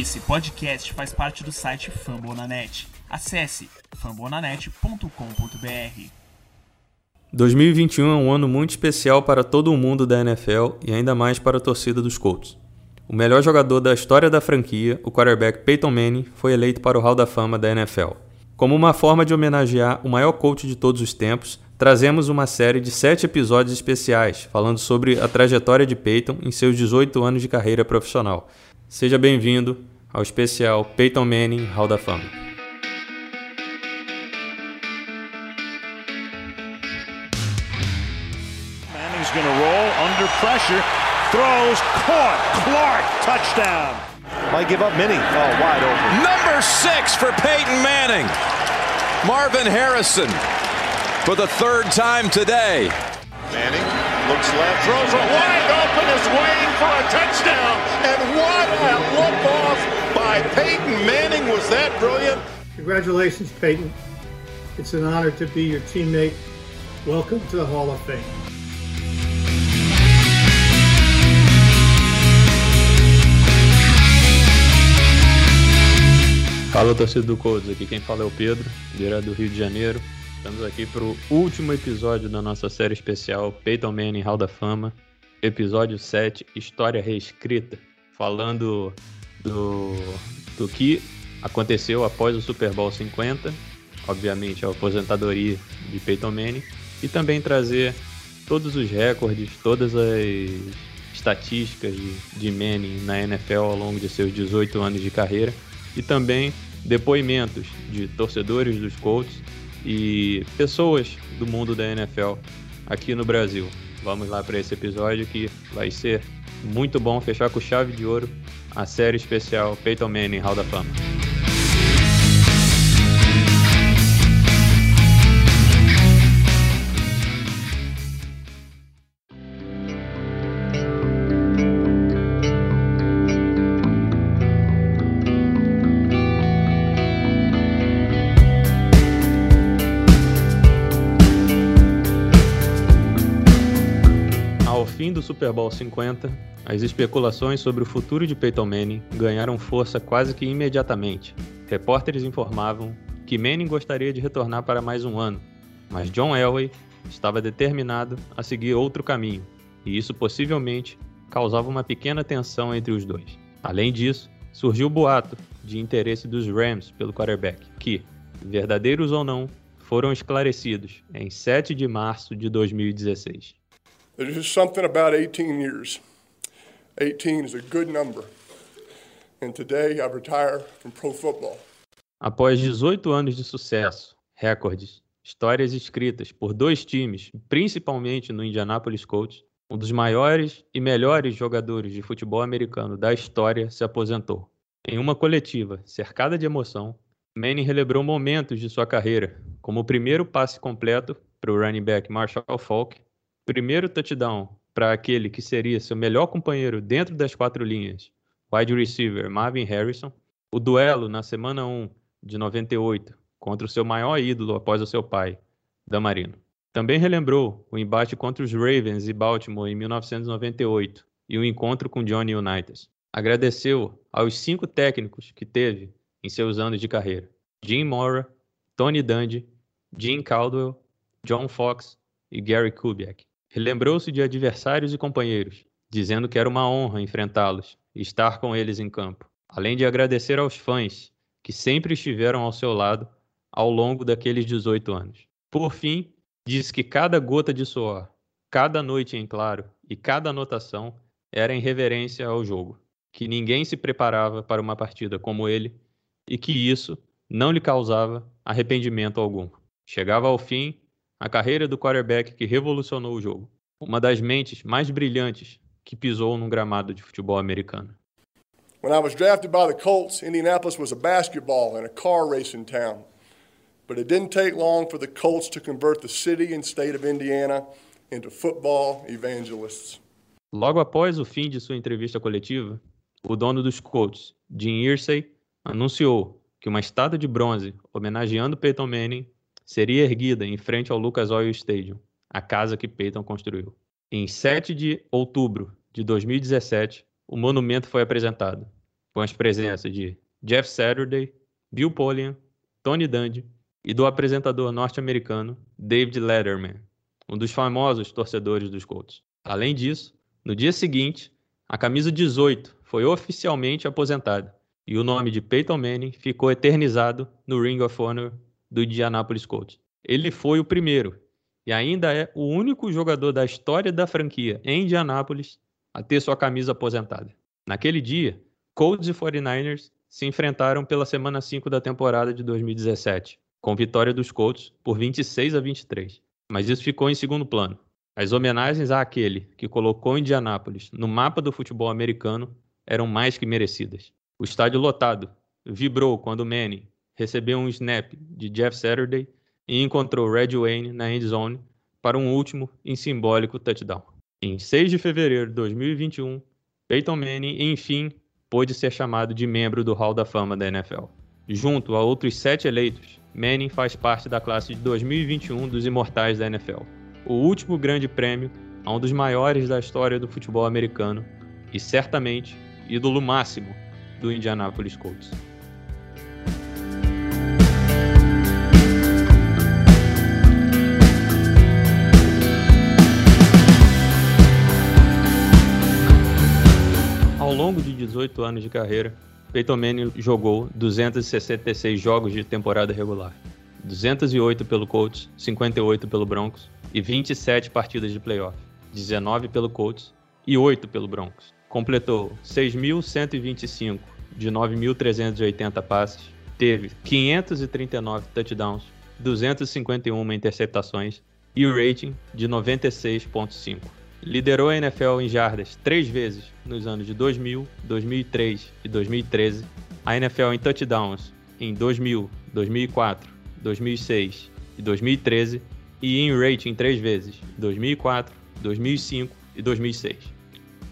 Esse podcast faz parte do site Fambonanet. Acesse fambonanet.com.br. 2021 é um ano muito especial para todo o mundo da NFL e ainda mais para a torcida dos Colts. O melhor jogador da história da franquia, o quarterback Peyton Manning, foi eleito para o Hall da Fama da NFL. Como uma forma de homenagear o maior coach de todos os tempos, trazemos uma série de sete episódios especiais falando sobre a trajetória de Peyton em seus 18 anos de carreira profissional. Seja bem-vindo ao especial Peyton Manning Hall da Fama. Manning's going to roll under pressure, throws, caught, Clark, touchdown. Might give up many. Oh, wide open. Number six for Peyton Manning. Marvin Harrison for the third time today. Manning looks left. Throws it wide open, is waiting for a touchdown. And what a look off by Peyton Manning. Was that brilliant? Congratulations, Peyton. It's an honor to be your teammate. Welcome to the Hall of Fame. Fala torcida do Colts, aqui quem fala é o Pedro, direto do Rio de Janeiro. Estamos aqui para o último episódio da nossa série especial Peyton Manning Hall da Fama, episódio 7, História Reescrita, falando do, do que aconteceu após o Super Bowl 50, obviamente a aposentadoria de Peyton Manning, e também trazer todos os recordes, todas as estatísticas de, de Manning na NFL ao longo de seus 18 anos de carreira e também depoimentos de torcedores dos Colts e pessoas do mundo da NFL aqui no Brasil. Vamos lá para esse episódio que vai ser muito bom fechar com chave de ouro a série especial Peyton Manning Hall da Fama. Super Bowl 50, as especulações sobre o futuro de Peyton Manning ganharam força quase que imediatamente. Repórteres informavam que Manning gostaria de retornar para mais um ano, mas John Elway estava determinado a seguir outro caminho, e isso possivelmente causava uma pequena tensão entre os dois. Além disso, surgiu o boato de interesse dos Rams pelo quarterback, que, verdadeiros ou não, foram esclarecidos em 7 de março de 2016. There's just something about 18 years. 18 is a good number. And today I retire from pro football. Após 18 anos de sucesso, recordes, histórias escritas por dois times, principalmente no Indianapolis Colts, um dos maiores e melhores jogadores de futebol americano da história se aposentou. Em uma coletiva cercada de emoção, Manning relembrou momentos de sua carreira, como o primeiro passe completo para o running back Marshall Falk, primeiro touchdown para aquele que seria seu melhor companheiro dentro das quatro linhas, wide receiver Marvin Harrison, o duelo na semana 1 de 98 contra o seu maior ídolo após o seu pai, Damarino. Também relembrou o embate contra os Ravens e Baltimore em 1998 e o encontro com Johnny Unitas. Agradeceu aos cinco técnicos que teve em seus anos de carreira: Jim Mora, Tony Dungy, Jim Caldwell, John Fox e Gary Kubiak. Relembrou-se de adversários e companheiros, dizendo que era uma honra enfrentá-los e estar com eles em campo, além de agradecer aos fãs que sempre estiveram ao seu lado ao longo daqueles 18 anos. Por fim, disse que cada gota de suor, cada noite em claro e cada anotação era em reverência ao jogo, que ninguém se preparava para uma partida como ele e que isso não lhe causava arrependimento algum. Chegava ao fim a carreira do quarterback que revolucionou o jogo, uma das mentes mais brilhantes que pisou num gramado de futebol americano. When I was drafted by the Colts, Indianapolis was a basketball and a car racing town. But it didn't take long for the Colts to convert the city and state of Indiana into football evangelists. Logo após o fim de sua entrevista coletiva, o dono dos Colts, Jim Irsay, anunciou que uma estátua de bronze homenageando Peyton Manning seria erguida em frente ao Lucas Oil Stadium, a casa que Peyton construiu. Em 7 de outubro de 2017, o monumento foi apresentado. com as presenças de Jeff Saturday, Bill Polian, Tony Dungy e do apresentador norte-americano David Letterman, um dos famosos torcedores dos Colts. Além disso, no dia seguinte, a camisa 18 foi oficialmente aposentada e o nome de Peyton Manning ficou eternizado no Ring of Honor do Indianapolis Colts. Ele foi o primeiro e ainda é o único jogador da história da franquia em Indianápolis a ter sua camisa aposentada. Naquele dia, Colts e 49ers se enfrentaram pela semana 5 da temporada de 2017, com vitória dos Colts por 26 a 23. Mas isso ficou em segundo plano. As homenagens àquele que colocou Indianápolis no mapa do futebol americano eram mais que merecidas. O estádio lotado vibrou quando Manning recebeu um snap de Jeff Saturday e encontrou Red Wayne na end zone para um último e simbólico touchdown. Em 6 de fevereiro de 2021, Peyton Manning, enfim, pôde ser chamado de membro do Hall da Fama da NFL. Junto a outros sete eleitos, Manning faz parte da classe de 2021 dos Imortais da NFL, o último grande prêmio a um dos maiores da história do futebol americano e certamente ídolo máximo do Indianapolis Colts. Ao longo de 18 anos de carreira, Peyton Manning jogou 266 jogos de temporada regular, 208 pelo Colts, 58 pelo Broncos e 27 partidas de playoff, 19 pelo Colts e 8 pelo Broncos. Completou 6.125 de 9.380 passes, teve 539 touchdowns, 251 interceptações e o rating de 96.5. Liderou a NFL em jardas três vezes nos anos de 2000, 2003 e 2013. A NFL em touchdowns em 2000, 2004, 2006 e 2013. E em rating três vezes 2004, 2005 e 2006.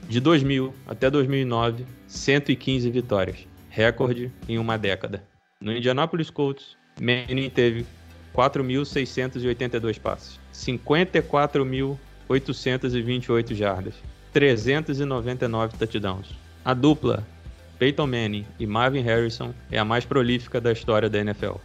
De 2000 até 2009, 115 vitórias, recorde em uma década. No Indianapolis Colts, Manning teve 4.682 passes, 54.000 828 jardas, 399 touchdowns. A dupla Peyton Manning e Marvin Harrison é a mais prolífica da história da NFL,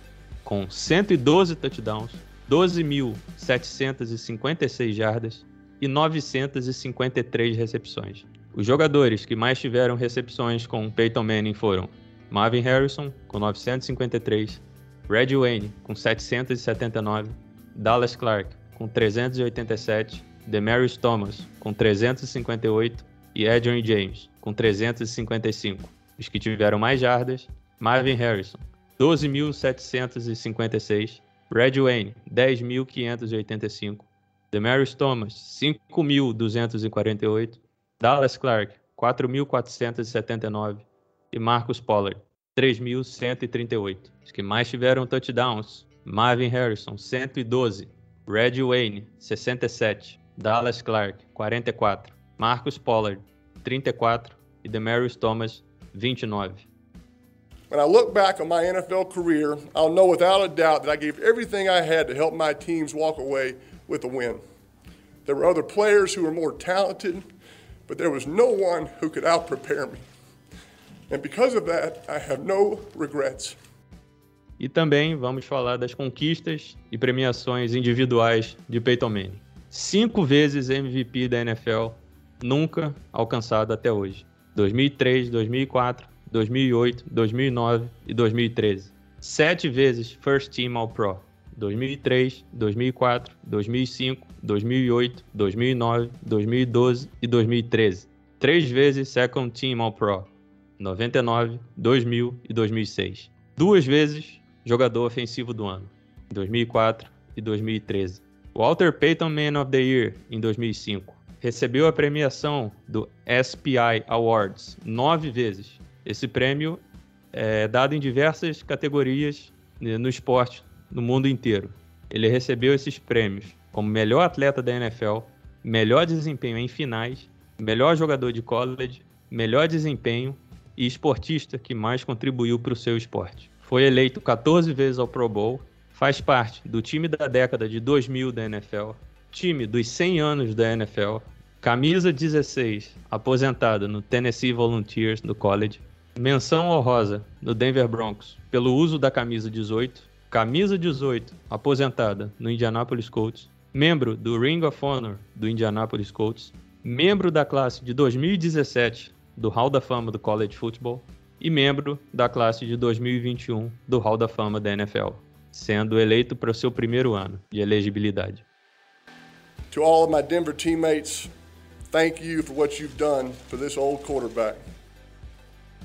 com 112 touchdowns, 12.756 jardas e 953 recepções. Os jogadores que mais tiveram recepções com Peyton Manning foram Marvin Harrison, com 953, Red Wayne, com 779, Dallas Clark, com 387 Demarius Thomas, com 358, e Adrian James, com 355. Os que tiveram mais jardas, Marvin Harrison, 12.756, Red Wayne, 10.585, Demarius Thomas, 5.248, Dallas Clark, 4.479 e Marcus Pollard, 3.138. Os que mais tiveram touchdowns, Marvin Harrison, 112, Red Wayne, 67, Dallas Clark, 44, Marcus Pollard, 34 e Demarius Thomas, 29. When I look back on my NFL career, I'll know without a doubt that I gave everything I had to help my teams walk away with a win. There were other players who were more talented, but there was no one who could out prepare me. And because of that, I have no regrets. E também vamos falar das conquistas e premiações individuais de Peyton Manning cinco vezes MVP da NFL, nunca alcançado até hoje. 2003, 2004, 2008, 2009 e 2013. Sete vezes First Team All Pro. 2003, 2004, 2005, 2008, 2009, 2012 e 2013. Três vezes Second Team All Pro. 99, 2000 e 2006. Duas vezes jogador ofensivo do ano. 2004 e 2013. Walter Payton Man of the Year em 2005. Recebeu a premiação do SPI Awards nove vezes. Esse prêmio é dado em diversas categorias no esporte no mundo inteiro. Ele recebeu esses prêmios como melhor atleta da NFL, melhor desempenho em finais, melhor jogador de college, melhor desempenho e esportista que mais contribuiu para o seu esporte. Foi eleito 14 vezes ao Pro Bowl faz parte do time da década de 2000 da NFL, time dos 100 anos da NFL, camisa 16, aposentada no Tennessee Volunteers no college, Menção honrosa do Denver Broncos pelo uso da camisa 18, camisa 18 aposentada no Indianapolis Colts, membro do Ring of Honor do Indianapolis Colts, membro da classe de 2017 do Hall da Fama do College Football e membro da classe de 2021 do Hall da Fama da NFL, sendo eleito para o seu primeiro ano de elegibilidade. To all of my Denver teammates, thank you for what you've done for this old quarterback.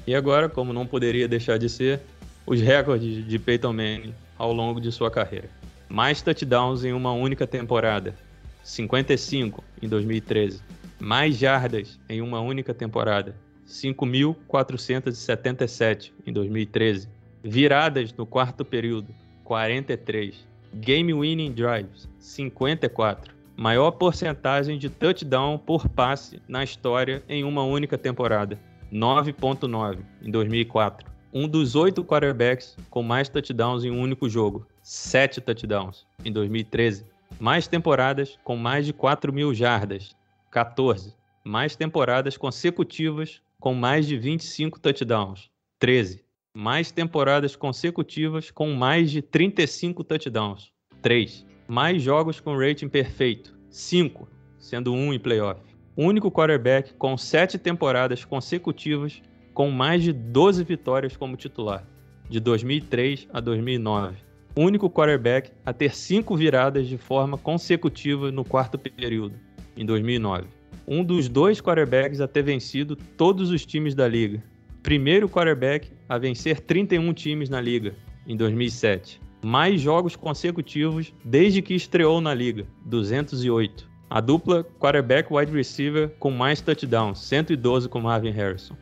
E agora, como não poderia deixar de ser, os recordes de Peyton Manning ao longo de sua carreira. Mais touchdowns em uma única temporada, 55 em 2013. Mais jardas em uma única temporada, 5.477 em 2013. Viradas no quarto período, 43. Game winning drives, 54. Maior porcentagem de touchdown por passe na história em uma única temporada, 9.9 em 2004. Um dos oito quarterbacks com mais touchdowns em um único jogo, 7 touchdowns em 2013. Mais temporadas com mais de 4 mil jardas, 14. Mais temporadas consecutivas com mais de 25 touchdowns, 13. Mais temporadas consecutivas com mais de 35 touchdowns, 3. Mais jogos com rating perfeito, 5, sendo um em playoff. Único quarterback com 7 temporadas consecutivas com mais de 12 vitórias como titular, de 2003 a 2009. Único quarterback a ter 5 viradas de forma consecutiva no quarto período, em 2009 um dos dois quarterbacks a ter vencido todos os times da liga. Primeiro quarterback a vencer 31 times na liga, em 2007. Mais jogos consecutivos desde que estreou na liga, 208. A dupla quarterback wide receiver com mais touchdowns, 112 com Marvin Harrison.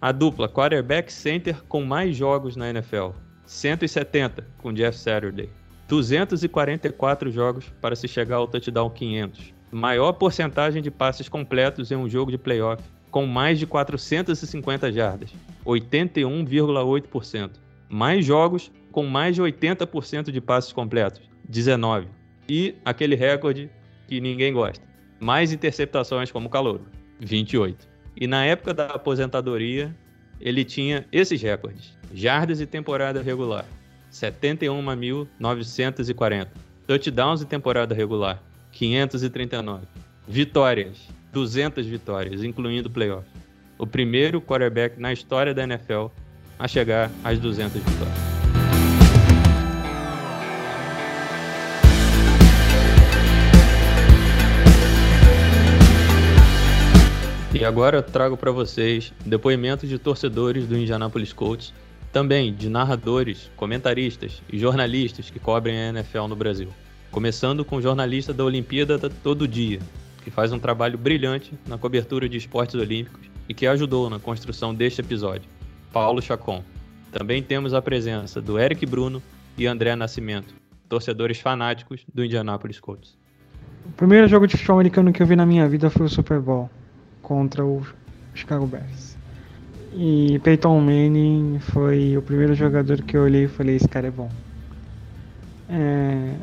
A dupla quarterback center com mais jogos na NFL, 170 com Jeff Saturday. 244 jogos para se chegar ao touchdown 500 maior porcentagem de passes completos em um jogo de playoff, com mais de 450 jardas, 81,8%. Mais jogos com mais de 80% de passes completos, 19. E aquele recorde que ninguém gosta, mais interceptações como calouro, 28. E na época da aposentadoria, ele tinha esses recordes: jardas e temporada regular, 71.940. Touchdowns e temporada regular, 539. Vitórias, 200 vitórias, incluindo playoff. O primeiro quarterback na história da NFL a chegar às 200 vitórias. E agora eu trago para vocês depoimentos de torcedores do Indianapolis Colts, também de narradores, comentaristas e jornalistas que cobrem a NFL no Brasil começando com o jornalista da Olimpíada Todo Dia, que faz um trabalho brilhante na cobertura de esportes olímpicos e que ajudou na construção deste episódio, Paulo Chacon. Também temos a presença do Eric Bruno e André Nascimento, torcedores fanáticos do Indianapolis Colts. O primeiro jogo de futebol americano que eu vi na minha vida foi o Super Bowl contra o Chicago Bears. E Peyton Manning foi o primeiro jogador que eu olhei e falei: esse cara é bom. É,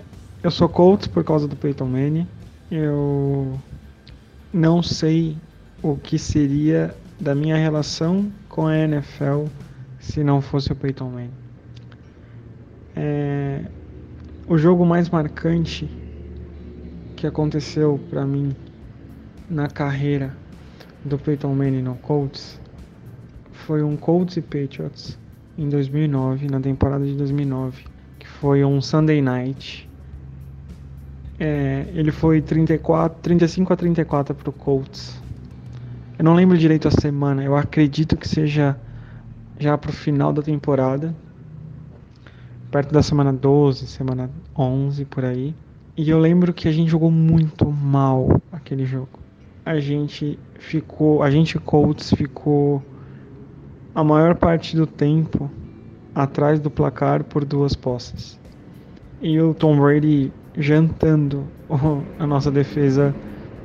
eu sou Colts por causa do Peyton Manning. Eu não sei o que seria da minha relação com a NFL se não fosse o Peyton Manning. É, o jogo mais marcante que aconteceu para mim na carreira do Peyton Manning no Colts foi um Colts e Patriots em 2009, na temporada de 2009, que foi um Sunday Night é, ele foi 34, 35 a 34 para o Colts. Eu não lembro direito a semana, eu acredito que seja já para o final da temporada, perto da semana 12, semana 11 por aí. E eu lembro que a gente jogou muito mal aquele jogo. A gente ficou, a gente Colts ficou a maior parte do tempo atrás do placar por duas posses. E o Tom Brady jantando a nossa defesa,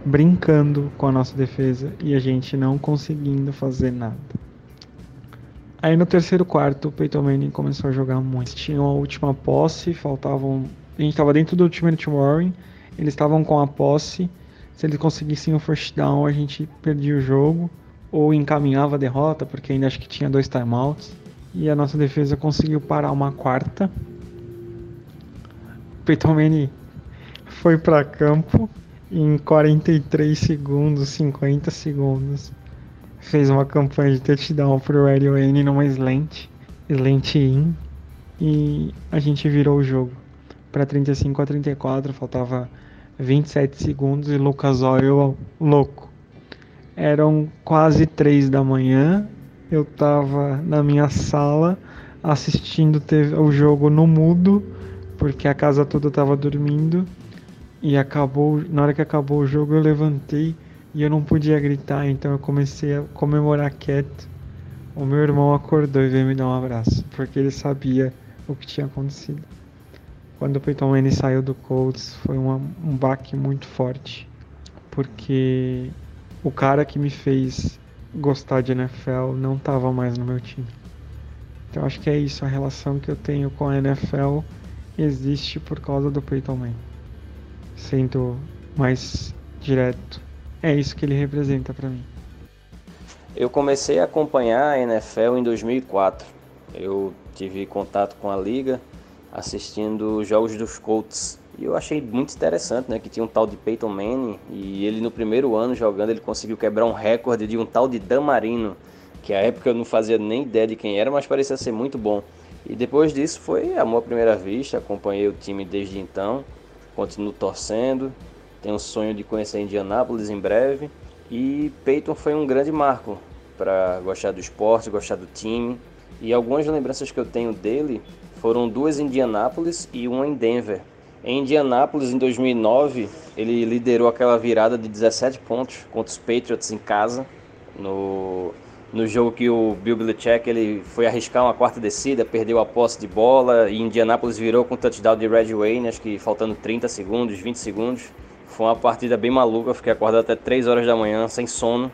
brincando com a nossa defesa e a gente não conseguindo fazer nada. Aí no terceiro quarto, o Peyton Manning começou a jogar muito. Tinham a última posse, faltavam. A gente estava dentro do ultimate Warren, eles estavam com a posse. Se eles conseguissem o first down, a gente perdia o jogo. ou encaminhava a derrota, porque ainda acho que tinha dois timeouts. E a nossa defesa conseguiu parar uma quarta. Peyton Manning foi para campo em 43 segundos, 50 segundos. Fez uma campanha de touchdown pro Radio N numa slant, slant in, e a gente virou o jogo para 35 a 34, faltava 27 segundos e Lucas Oil louco. Eram quase 3 da manhã, eu tava na minha sala assistindo o jogo no mudo, porque a casa toda tava dormindo. E acabou, na hora que acabou o jogo eu levantei e eu não podia gritar, então eu comecei a comemorar quieto. O meu irmão acordou e veio me dar um abraço, porque ele sabia o que tinha acontecido. Quando o Peyton Manning saiu do Colts, foi uma, um baque muito forte, porque o cara que me fez gostar de NFL não estava mais no meu time. Então acho que é isso, a relação que eu tenho com a NFL existe por causa do Peyton Manning. Sendo mais direto, é isso que ele representa para mim. Eu comecei a acompanhar a NFL em 2004. Eu tive contato com a liga assistindo os jogos dos Colts. E eu achei muito interessante, né, que tinha um tal de Peyton Manning e ele no primeiro ano jogando ele conseguiu quebrar um recorde de um tal de Dan Marino, que à época eu não fazia nem ideia de quem era, mas parecia ser muito bom. E depois disso foi amor à primeira vista, acompanhei o time desde então, continuo torcendo, tenho um sonho de conhecer Indianápolis em breve e Peyton foi um grande marco para gostar do esporte, gostar do time. E algumas lembranças que eu tenho dele foram duas em Indianápolis e uma em Denver. Em Indianápolis, em 2009, ele liderou aquela virada de 17 pontos contra os Patriots em casa, no, no jogo que o Bill Belichick ele foi arriscar uma quarta descida, perdeu a posse de bola e Indianápolis virou com o touchdown de Red Wayne, acho que faltando 30 segundos, 20 segundos. Foi uma partida bem maluca, fiquei acordado até 3 horas da manhã, sem sono.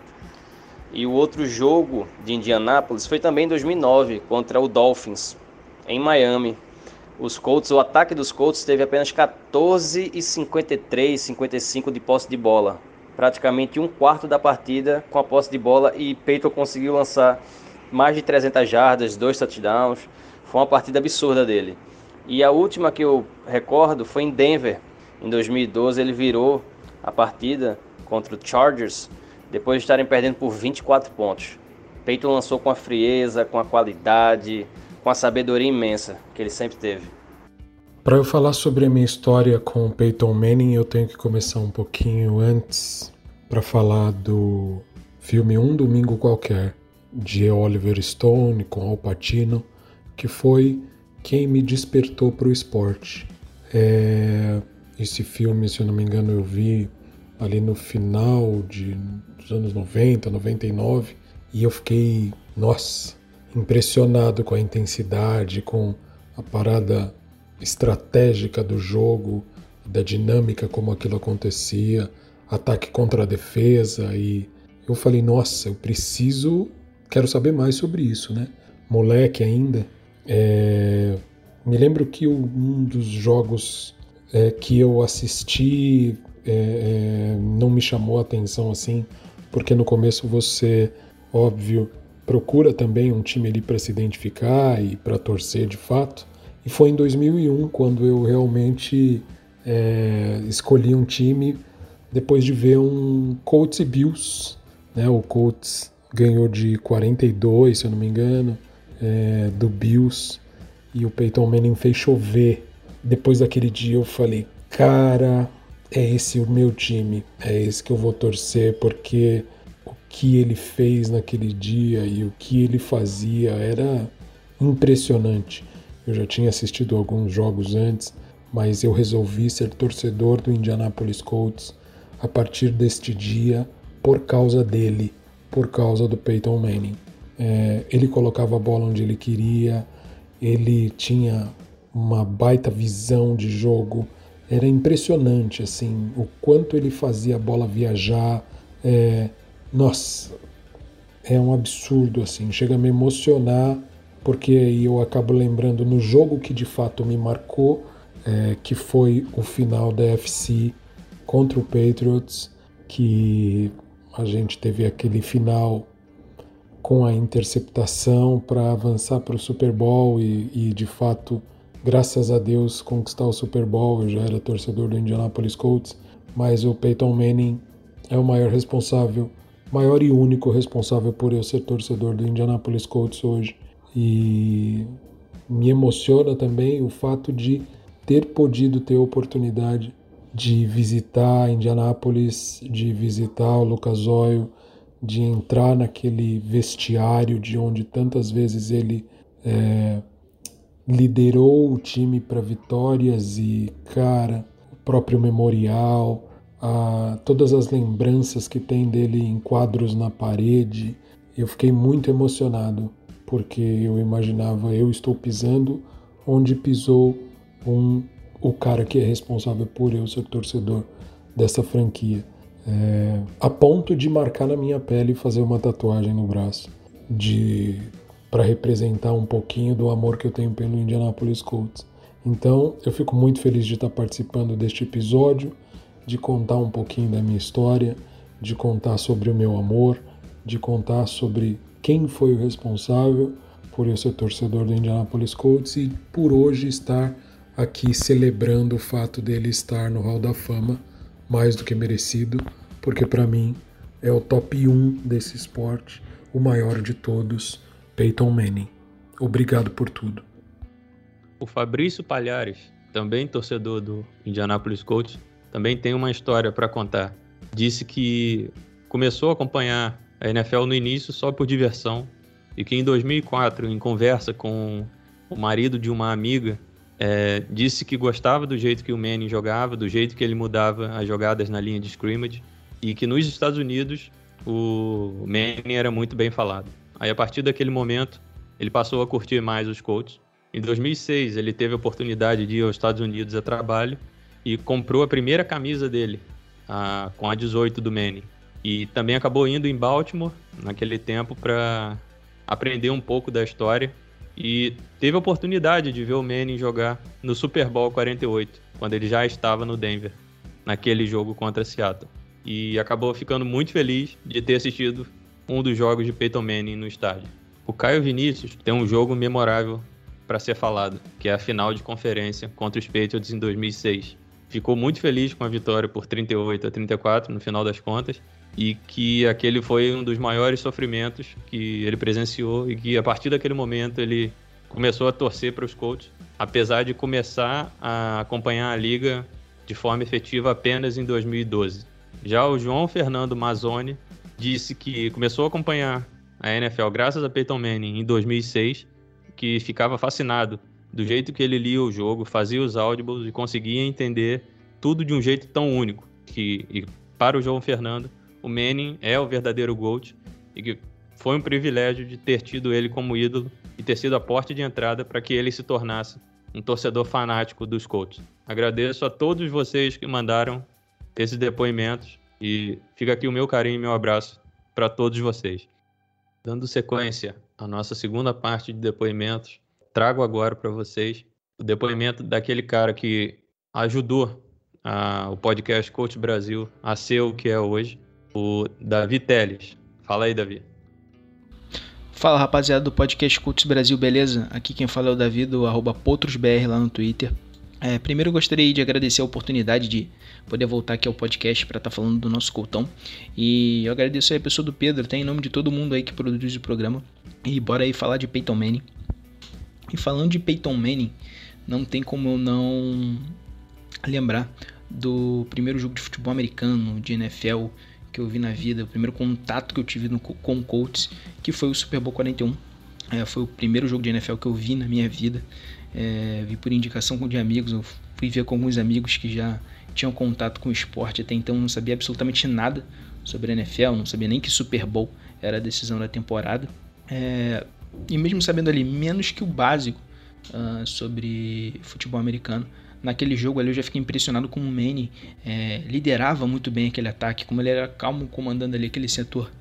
E o outro jogo de Indianápolis foi também em 2009, contra o Dolphins em Miami. Os Colts, o ataque dos Colts teve apenas 14 e 53, 55 de posse de bola. Praticamente um quarto da partida com a posse de bola e Peyton conseguiu lançar mais de 300 jardas, dois touchdowns. Foi uma partida absurda dele. E a última que eu recordo foi em Denver. Em 2012 ele virou a partida contra o Chargers depois de estarem perdendo por 24 pontos. Peyton lançou com a frieza, com a qualidade, com a sabedoria imensa que ele sempre teve. Para eu falar sobre a minha história com Peyton Manning, eu tenho que começar um pouquinho antes para falar do filme Um Domingo Qualquer, de Oliver Stone com Al Pacino, que foi quem me despertou para o esporte. É... Esse filme, se eu não me engano, eu vi ali no final de, dos anos 90, 99, e eu fiquei, nossa, impressionado com a intensidade, com a parada estratégica do jogo, da dinâmica como aquilo acontecia, ataque contra a defesa e eu falei, nossa, eu preciso, quero saber mais sobre isso, né? Moleque ainda, é... me lembro que um dos jogos é, que eu assisti é, é, não me chamou a atenção assim, porque no começo você, óbvio, procura também um time ali para se identificar e para torcer de fato. E foi em 2001 quando eu realmente é, escolhi um time depois de ver um Colts e Bills. Né? O Colts ganhou de 42, se eu não me engano, é, do Bills. E o Peyton Manning fez chover. Depois daquele dia eu falei, cara, é esse o meu time, é esse que eu vou torcer, porque que ele fez naquele dia e o que ele fazia era impressionante. Eu já tinha assistido alguns jogos antes, mas eu resolvi ser torcedor do Indianapolis Colts a partir deste dia por causa dele, por causa do Peyton Manning. É, ele colocava a bola onde ele queria, ele tinha uma baita visão de jogo, era impressionante assim o quanto ele fazia a bola viajar. É, nossa, é um absurdo assim, chega a me emocionar, porque eu acabo lembrando no jogo que de fato me marcou, é, que foi o final da FC contra o Patriots, que a gente teve aquele final com a interceptação para avançar para o Super Bowl e, e, de fato, graças a Deus, conquistar o Super Bowl. Eu já era torcedor do Indianapolis Colts, mas o Peyton Manning é o maior responsável, maior e único responsável por eu ser torcedor do Indianapolis Colts hoje. E me emociona também o fato de ter podido ter a oportunidade de visitar Indianápolis, de visitar o Lucas Oil, de entrar naquele vestiário de onde tantas vezes ele é, liderou o time para vitórias e, cara, o próprio memorial, a, todas as lembranças que tem dele em quadros na parede. Eu fiquei muito emocionado porque eu imaginava eu estou pisando onde pisou um o cara que é responsável por eu ser torcedor dessa franquia. É, a ponto de marcar na minha pele e fazer uma tatuagem no braço de para representar um pouquinho do amor que eu tenho pelo Indianapolis Colts. Então, eu fico muito feliz de estar participando deste episódio, de contar um pouquinho da minha história, de contar sobre o meu amor, de contar sobre quem foi o responsável por eu ser torcedor do Indianapolis Colts e por hoje estar aqui celebrando o fato dele estar no Hall da Fama, mais do que merecido, porque para mim é o top 1 desse esporte, o maior de todos, Peyton Manning. Obrigado por tudo. O Fabrício Palhares, também torcedor do Indianapolis Colts, também tem uma história para contar. Disse que começou a acompanhar a NFL no início só por diversão e que em 2004, em conversa com o marido de uma amiga, é, disse que gostava do jeito que o Manning jogava, do jeito que ele mudava as jogadas na linha de scrimmage e que nos Estados Unidos o Manning era muito bem falado. Aí a partir daquele momento ele passou a curtir mais os Colts. Em 2006 ele teve a oportunidade de ir aos Estados Unidos a trabalho e comprou a primeira camisa dele a, com a 18 do Manning. E também acabou indo em Baltimore naquele tempo para aprender um pouco da história e teve a oportunidade de ver o Manning jogar no Super Bowl 48, quando ele já estava no Denver, naquele jogo contra Seattle. E acabou ficando muito feliz de ter assistido um dos jogos de Peyton Manning no estádio. O Caio Vinícius tem um jogo memorável para ser falado, que é a final de conferência contra os Patriots em 2006. Ficou muito feliz com a vitória por 38 a 34 no final das contas e que aquele foi um dos maiores sofrimentos que ele presenciou e que a partir daquele momento ele começou a torcer para os Colts, apesar de começar a acompanhar a liga de forma efetiva apenas em 2012. Já o João Fernando Mazzoni disse que começou a acompanhar a NFL graças a Peyton Manning em 2006, que ficava fascinado do jeito que ele lia o jogo, fazia os audibles e conseguia entender tudo de um jeito tão único que para o João Fernando o Manning é o verdadeiro GOAT e que foi um privilégio de ter tido ele como ídolo e ter sido a porta de entrada para que ele se tornasse um torcedor fanático dos Colts. Agradeço a todos vocês que mandaram esses depoimentos e fica aqui o meu carinho e meu abraço para todos vocês. Dando sequência à nossa segunda parte de depoimentos, trago agora para vocês o depoimento daquele cara que ajudou a, o podcast Coach Brasil a ser o que é hoje o Davi Teles. Fala aí, Davi. Fala rapaziada do podcast Cultos Brasil, beleza? Aqui quem fala é o Davi do arroba PotrosBR lá no Twitter. É, primeiro gostaria de agradecer a oportunidade de poder voltar aqui ao podcast para estar tá falando do nosso Coltão. E eu agradeço aí a pessoa do Pedro, tem em nome de todo mundo aí que produz o programa. E bora aí falar de Peyton Manning. E falando de Peyton Manning, não tem como eu não lembrar do primeiro jogo de futebol americano, de NFL, que eu vi na vida, o primeiro contato que eu tive no, com o Colts, que foi o Super Bowl 41. É, foi o primeiro jogo de NFL que eu vi na minha vida. É, vi por indicação de amigos, eu fui ver com alguns amigos que já tinham contato com o esporte até então, não sabia absolutamente nada sobre a NFL, não sabia nem que Super Bowl era a decisão da temporada. É, e mesmo sabendo ali menos que o básico uh, sobre futebol americano, naquele jogo ali eu já fiquei impressionado como o Manny é, liderava muito bem aquele ataque, como ele era calmo comandando ali aquele setor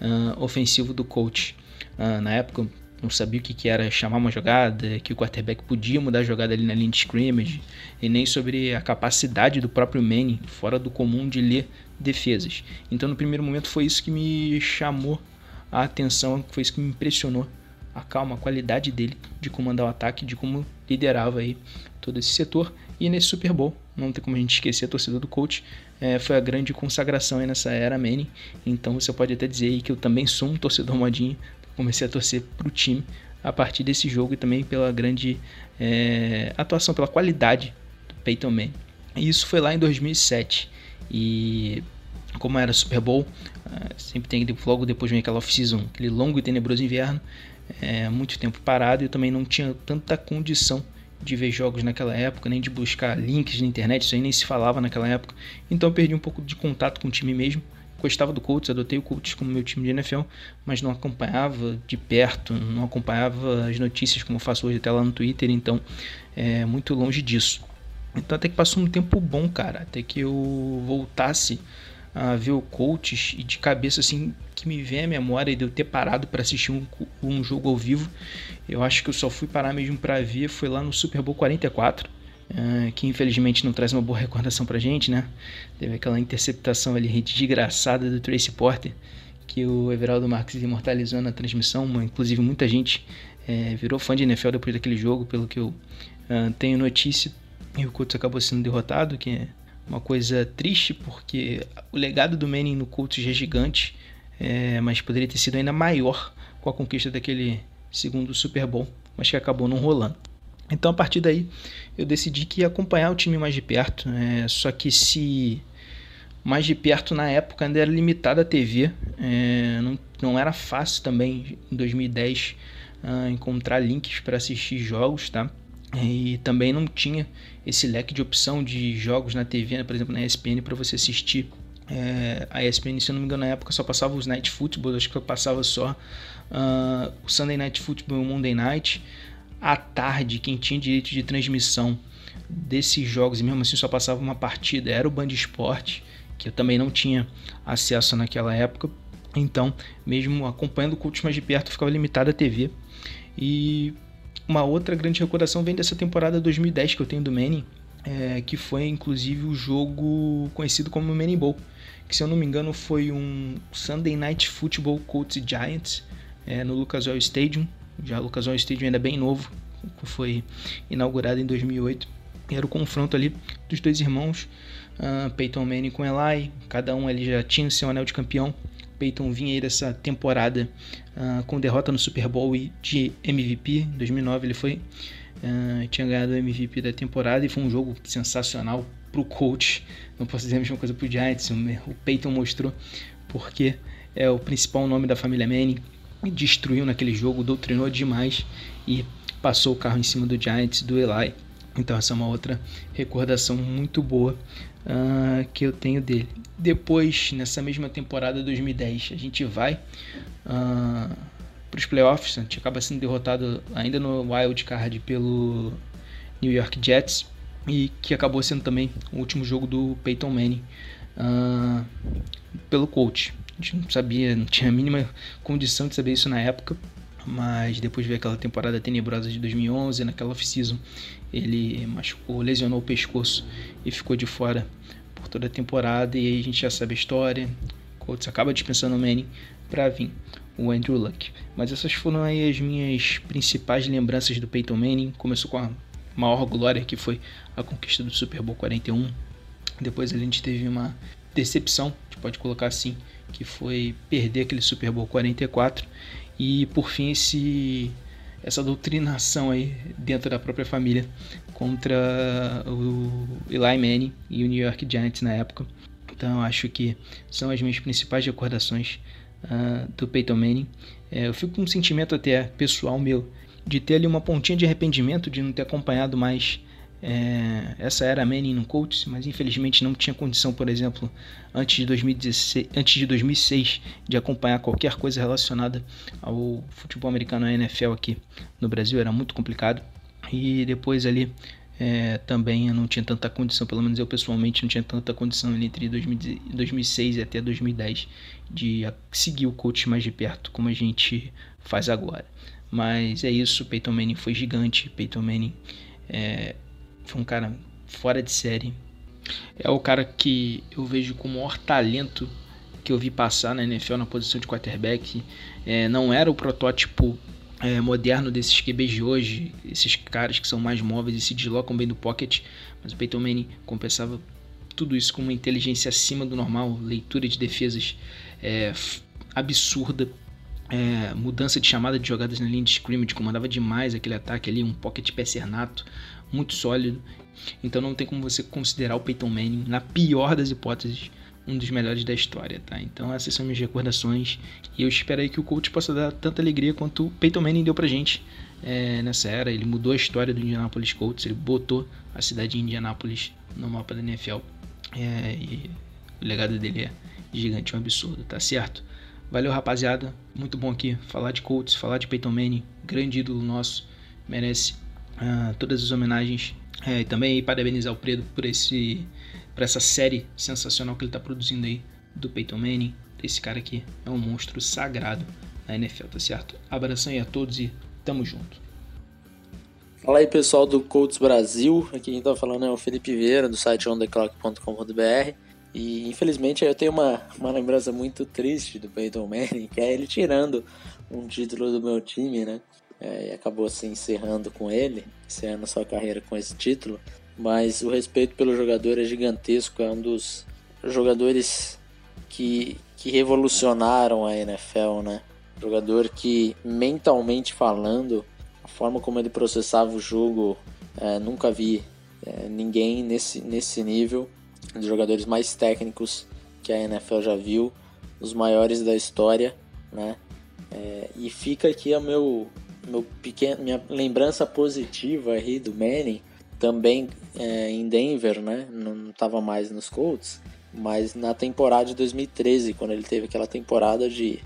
uh, ofensivo do coach. Uh, na época não sabia o que, que era chamar uma jogada, que o quarterback podia mudar a jogada ali na linha de scrimmage, e nem sobre a capacidade do próprio Manning, fora do comum, de ler defesas. Então no primeiro momento foi isso que me chamou a atenção, foi isso que me impressionou, a calma, a qualidade dele de comandar o ataque, de como liderava aí todo esse setor. E nesse Super Bowl, não tem como a gente esquecer a torcida do coach, é, foi a grande consagração nessa era Manning. Então você pode até dizer que eu também sou um torcedor modinho, comecei a torcer pro time a partir desse jogo e também pela grande é, atuação, pela qualidade do Peyton Manning. E isso foi lá em 2007. E como era Super Bowl, uh, sempre tem logo depois vem aquela off-season, aquele longo e tenebroso inverno, é, muito tempo parado e eu também não tinha tanta condição de ver jogos naquela época, nem de buscar links na internet, isso aí nem se falava naquela época. Então eu perdi um pouco de contato com o time mesmo. Gostava do Colts, adotei o Colts como meu time de NFL, mas não acompanhava de perto, não acompanhava as notícias como eu faço hoje até lá no Twitter, então é muito longe disso. Então até que passou um tempo bom, cara, até que eu voltasse a ver o coaches e de cabeça assim que me vem à memória de eu ter parado para assistir um, um jogo ao vivo. Eu acho que eu só fui parar mesmo para ver foi lá no Super Bowl 44, uh, que infelizmente não traz uma boa recordação pra gente, né? Teve aquela interceptação ali desgraçada do Tracy Porter que o Everaldo Marques imortalizou na transmissão, inclusive muita gente é, virou fã de NFL depois daquele jogo, pelo que eu uh, tenho notícia. E o Colts acabou sendo derrotado, que é uma coisa triste, porque o legado do Manning no Colts é gigante, é, mas poderia ter sido ainda maior com a conquista daquele segundo Super Bowl, mas que acabou não rolando. Então a partir daí eu decidi que ia acompanhar o time mais de perto, é, só que se mais de perto na época ainda era limitada a TV, é, não, não era fácil também em 2010 uh, ah, encontrar links para assistir jogos, tá? E também não tinha esse leque de opção de jogos na TV, né? por exemplo, na ESPN, para você assistir. É, a ESPN, se eu não me engano, na época só passava os Night Football, acho que eu passava só uh, o Sunday Night Football e o Monday Night. À tarde, quem tinha direito de transmissão desses jogos, e mesmo assim só passava uma partida, era o Band Esporte, que eu também não tinha acesso naquela época. Então, mesmo acompanhando o culto mais de perto, ficava limitado à TV. E uma outra grande recordação vem dessa temporada 2010 que eu tenho do Manning, é, que foi inclusive o jogo conhecido como Manning Bowl, que se eu não me engano foi um Sunday Night Football Colts Giants é, no Lucas Oil Stadium, já o Lucas Oil Stadium ainda bem novo, foi inaugurado em 2008. Era o confronto ali dos dois irmãos, uh, Peyton Manning com Eli, cada um ali já tinha seu anel de campeão. Peyton vinha aí dessa temporada uh, com derrota no Super Bowl e de MVP. Em 2009 ele foi, uh, tinha ganhado o MVP da temporada e foi um jogo sensacional pro coach. Não posso dizer a mesma coisa pro Giants. O Peyton mostrou porque é o principal nome da família Manning. Destruiu naquele jogo, doutrinou demais e passou o carro em cima do Giants, do Eli. Então essa é uma outra recordação muito boa uh, que eu tenho dele. Depois, nessa mesma temporada 2010, a gente vai uh, para os playoffs. A gente acaba sendo derrotado ainda no wild card pelo New York Jets e que acabou sendo também o último jogo do Peyton Manning uh, pelo coach. A gente não sabia, não tinha a mínima condição de saber isso na época, mas depois veio aquela temporada tenebrosa de 2011, naquela off-season ele machucou, lesionou o pescoço e ficou de fora por toda a temporada. E aí a gente já sabe a história. O Colts acaba dispensando o Manning para vir o Andrew Luck. Mas essas foram aí as minhas principais lembranças do Peyton Manning. Começou com a maior glória que foi a conquista do Super Bowl 41. Depois a gente teve uma decepção, a gente pode colocar assim, que foi perder aquele Super Bowl 44 e por fim esse essa doutrinação aí dentro da própria família contra o Eli Manning e o New York Giants na época. Então acho que são as minhas principais recordações uh, do Peyton Manning. É, eu fico com um sentimento até pessoal meu de ter ali uma pontinha de arrependimento de não ter acompanhado mais é, essa era Manning no Colts, mas infelizmente não tinha condição, por exemplo, antes de, 2016, antes de 2006, de acompanhar qualquer coisa relacionada ao futebol americano, a NFL aqui no Brasil, era muito complicado. E depois ali é, também eu não tinha tanta condição, pelo menos eu pessoalmente não tinha tanta condição entre 2006 e até 2010 de seguir o coach mais de perto, como a gente faz agora. Mas é isso, Peyton Manning foi gigante, Peyton Manning é, foi um cara fora de série. É o cara que eu vejo com o maior talento que eu vi passar na NFL na posição de quarterback. É, não era o protótipo é, moderno desses QBs de hoje, esses caras que são mais móveis e se deslocam bem do pocket, mas o Peyton Manning compensava tudo isso com uma inteligência acima do normal, leitura de defesas é, absurda, é, mudança de chamada de jogadas na linha de scrimmage, comandava demais aquele ataque ali, um pocket nato, muito sólido. Então não tem como você considerar o Peyton Manning, na pior das hipóteses, um dos melhores da história, tá? Então essas são minhas recordações e eu espero aí que o coach possa dar tanta alegria quanto o Peyton Manning deu pra gente é, nessa era. Ele mudou a história do Indianapolis Colts, ele botou a cidade de Indianapolis no mapa da NFL é, e o legado dele é gigante, é um absurdo, tá certo? Valeu, rapaziada. Muito bom aqui falar de Colts, falar de Peyton Manning, grande ídolo nosso, merece uh, todas as homenagens. É, e também parabenizar o Predo por esse para essa série sensacional que ele está produzindo aí do Peyton Manning. Esse cara aqui é um monstro sagrado na NFL, tá certo? Abração aí a todos e tamo junto. Fala aí pessoal do Colts Brasil, aqui quem tá falando é o Felipe Vieira do site ontheclock.com.br e infelizmente eu tenho uma, uma lembrança muito triste do Peyton Manning, que é ele tirando um título do meu time, né? É, e acabou se encerrando com ele, encerrando sua carreira com esse título mas o respeito pelo jogador é gigantesco, é um dos jogadores que, que revolucionaram a NFL, né? Jogador que, mentalmente falando, a forma como ele processava o jogo, é, nunca vi é, ninguém nesse, nesse nível, de jogadores mais técnicos que a NFL já viu, os maiores da história, né? É, e fica aqui a meu, meu pequeno, minha lembrança positiva aí do Manning, também é, em Denver, né? Não estava mais nos Colts, mas na temporada de 2013, quando ele teve aquela temporada de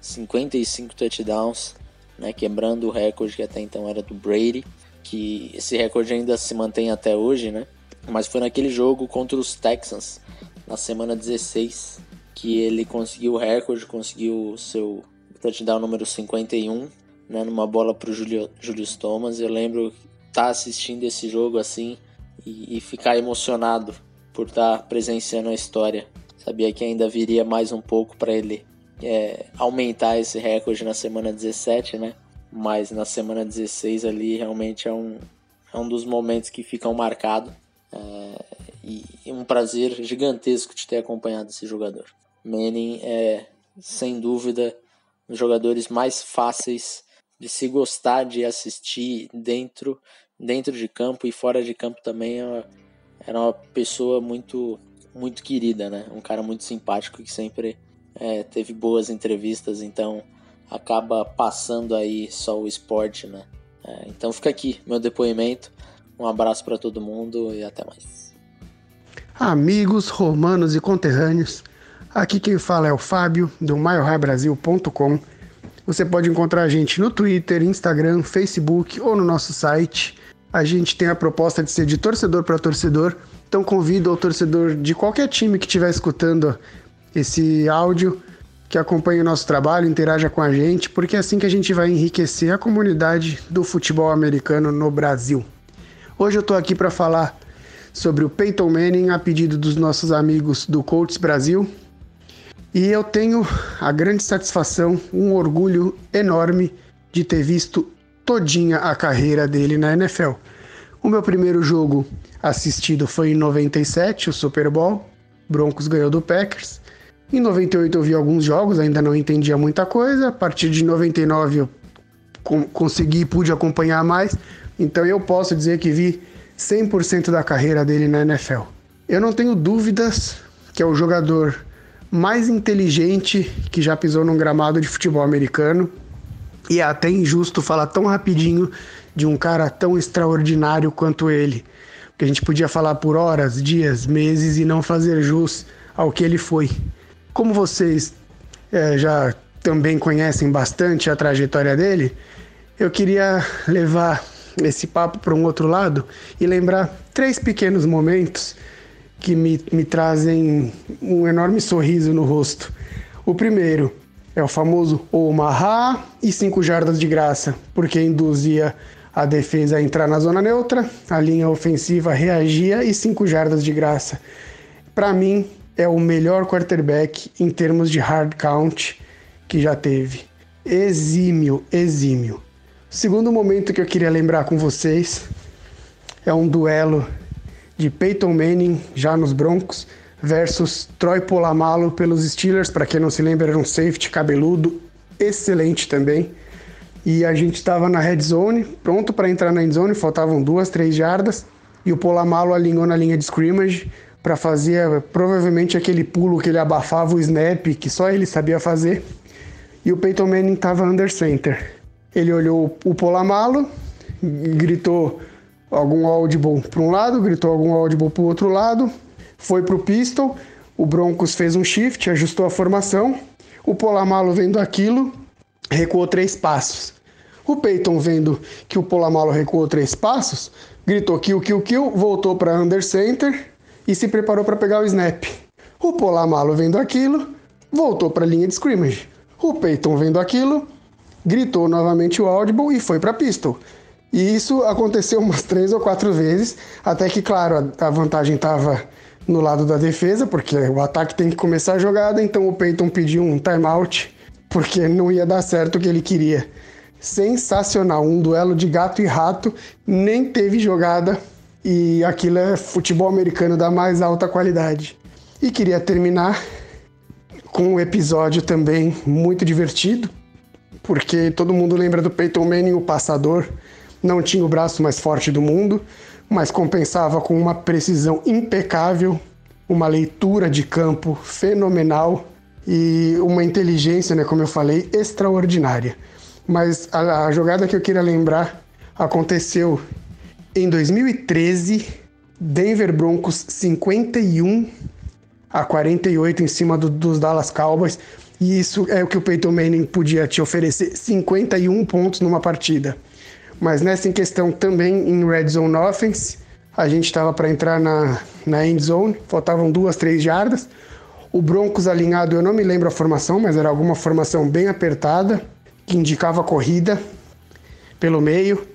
55 touchdowns, né? Quebrando o recorde que até então era do Brady, que esse recorde ainda se mantém até hoje, né? Mas foi naquele jogo contra os Texans, na semana 16, que ele conseguiu o recorde, conseguiu o seu touchdown número 51, né, numa bola para o Julius Thomas. Eu lembro estar tá assistindo esse jogo assim e, e ficar emocionado por estar tá presenciando a história. Sabia que ainda viria mais um pouco para ele é, aumentar esse recorde na semana 17, né? Mas na semana 16 ali realmente é um, é um dos momentos que ficam marcados. É, e, e um prazer gigantesco de ter acompanhado esse jogador. Manning é, sem dúvida, um dos jogadores mais fáceis de se gostar de assistir dentro dentro de campo e fora de campo também é era uma pessoa muito muito querida, né? Um cara muito simpático que sempre é, teve boas entrevistas, então acaba passando aí só o esporte, né? É, então fica aqui meu depoimento. Um abraço para todo mundo e até mais. Amigos romanos e conterrâneos, aqui quem fala é o Fábio do maiorraibrasil.com. Você pode encontrar a gente no Twitter, Instagram, Facebook ou no nosso site a gente tem a proposta de ser de torcedor para torcedor. Então convido ao torcedor de qualquer time que estiver escutando esse áudio que acompanhe o nosso trabalho, interaja com a gente, porque é assim que a gente vai enriquecer a comunidade do futebol americano no Brasil. Hoje eu estou aqui para falar sobre o Peyton Manning a pedido dos nossos amigos do Colts Brasil. E eu tenho a grande satisfação, um orgulho enorme de ter visto todinha a carreira dele na NFL. O meu primeiro jogo assistido foi em 97, o Super Bowl. Broncos ganhou do Packers. Em 98 eu vi alguns jogos, ainda não entendia muita coisa. A partir de 99 eu consegui e pude acompanhar mais. Então eu posso dizer que vi 100% da carreira dele na NFL. Eu não tenho dúvidas que é o jogador mais inteligente que já pisou num gramado de futebol americano. E é até injusto falar tão rapidinho de um cara tão extraordinário quanto ele. Porque a gente podia falar por horas, dias, meses e não fazer jus ao que ele foi. Como vocês é, já também conhecem bastante a trajetória dele, eu queria levar esse papo para um outro lado e lembrar três pequenos momentos que me, me trazem um enorme sorriso no rosto. O primeiro é o famoso Omaha e cinco jardas de graça, porque induzia a defesa a entrar na zona neutra, a linha ofensiva reagia e cinco jardas de graça. Para mim, é o melhor quarterback em termos de hard count que já teve. Exímio, exímio. Segundo momento que eu queria lembrar com vocês é um duelo de Peyton Manning, já nos Broncos, versus Troy Polamalu pelos Steelers. Para quem não se lembra, era um safety cabeludo, excelente também. E a gente estava na red zone, pronto para entrar na end zone, faltavam duas, três jardas. E o Polamalu alinhou na linha de scrimmage para fazer provavelmente aquele pulo que ele abafava o snap, que só ele sabia fazer. E o Peyton Manning estava under center. Ele olhou o Polamalu, gritou algum audible para um lado, gritou algum audible para o outro lado, foi para o pistol, o Broncos fez um shift, ajustou a formação, o Polamalu vendo aquilo, recuou três passos. O Peyton vendo que o Polamalu recuou três passos, gritou kill, kill, kill, voltou para under center e se preparou para pegar o snap. O Polamalu vendo aquilo, voltou para a linha de scrimmage. O Peyton vendo aquilo, gritou novamente o audible e foi para pistol. E isso aconteceu umas três ou quatro vezes, até que, claro, a vantagem estava no lado da defesa, porque o ataque tem que começar a jogada, então o Peyton pediu um timeout, porque não ia dar certo o que ele queria. Sensacional, um duelo de gato e rato, nem teve jogada, e aquilo é futebol americano da mais alta qualidade. E queria terminar com um episódio também muito divertido, porque todo mundo lembra do Peyton Manning, o passador, não tinha o braço mais forte do mundo, mas compensava com uma precisão impecável, uma leitura de campo fenomenal e uma inteligência, né, como eu falei, extraordinária. Mas a, a jogada que eu queria lembrar aconteceu em 2013, Denver Broncos 51 a 48 em cima do, dos Dallas Cowboys. E isso é o que o Peyton Manning podia te oferecer: 51 pontos numa partida. Mas nessa em questão também em Red Zone Offense, a gente estava para entrar na, na end zone, faltavam duas, três jardas. O Broncos alinhado, eu não me lembro a formação, mas era alguma formação bem apertada, que indicava corrida pelo meio.